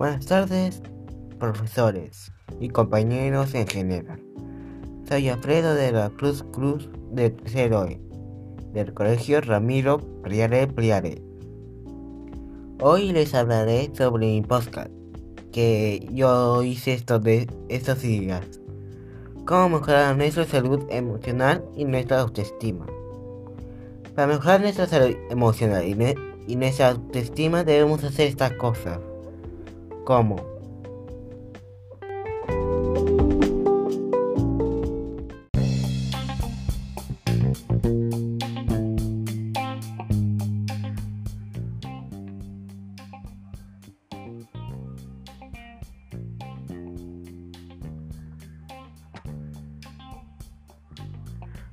Buenas tardes, profesores y compañeros en general. Soy Alfredo de la Cruz Cruz de tercero E, del Colegio Ramiro Priare Priare. Hoy les hablaré sobre mi podcast, que yo hice estos, de, estos días. Cómo mejorar nuestra salud emocional y nuestra autoestima. Para mejorar nuestra salud emocional y, y nuestra autoestima debemos hacer estas cosas. Como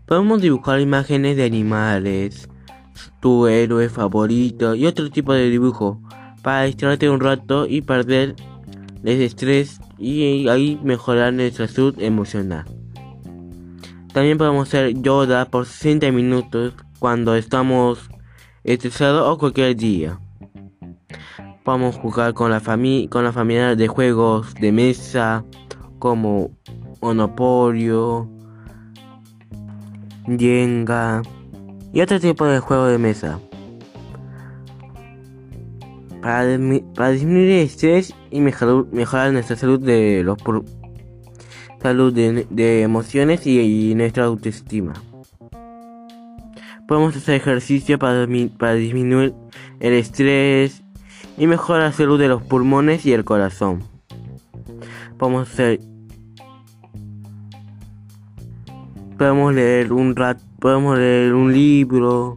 Podemos dibujar imágenes de animales, tu héroe favorito y otro tipo de dibujo para distraerte un rato y perder el estrés y ahí mejorar nuestra salud emocional. También podemos hacer yoga por 60 minutos cuando estamos estresados o cualquier día. Podemos jugar con la, familia con la familia de juegos de mesa como Monopolio, Jenga y otro tipo de juego de mesa. Para, disminuir el estrés y mejorar, nuestra salud de los salud de, emociones y, nuestra autoestima. Podemos hacer ejercicio para, para disminuir el estrés y mejorar la salud de los pulmones y el corazón. Podemos hacer podemos leer un rat, podemos leer un libro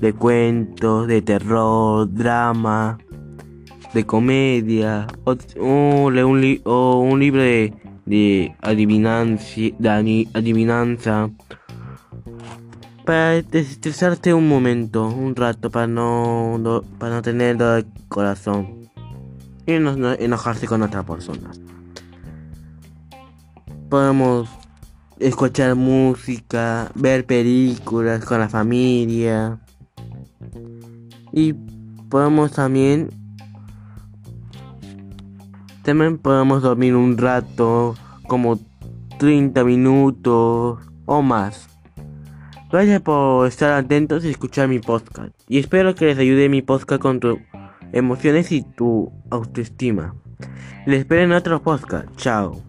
de cuentos, de terror, drama, de comedia, o, leer un, o un libro de, de, de adivinanza, para desestresarte un momento, un rato, para no, para no tener dolor corazón y no, no enojarse con otra persona. Podemos escuchar música, ver películas con la familia. Y podemos también también podemos dormir un rato, como 30 minutos o más. Gracias por estar atentos y escuchar mi podcast. Y espero que les ayude mi podcast con tus emociones y tu autoestima. Les espero en otro podcast. Chao.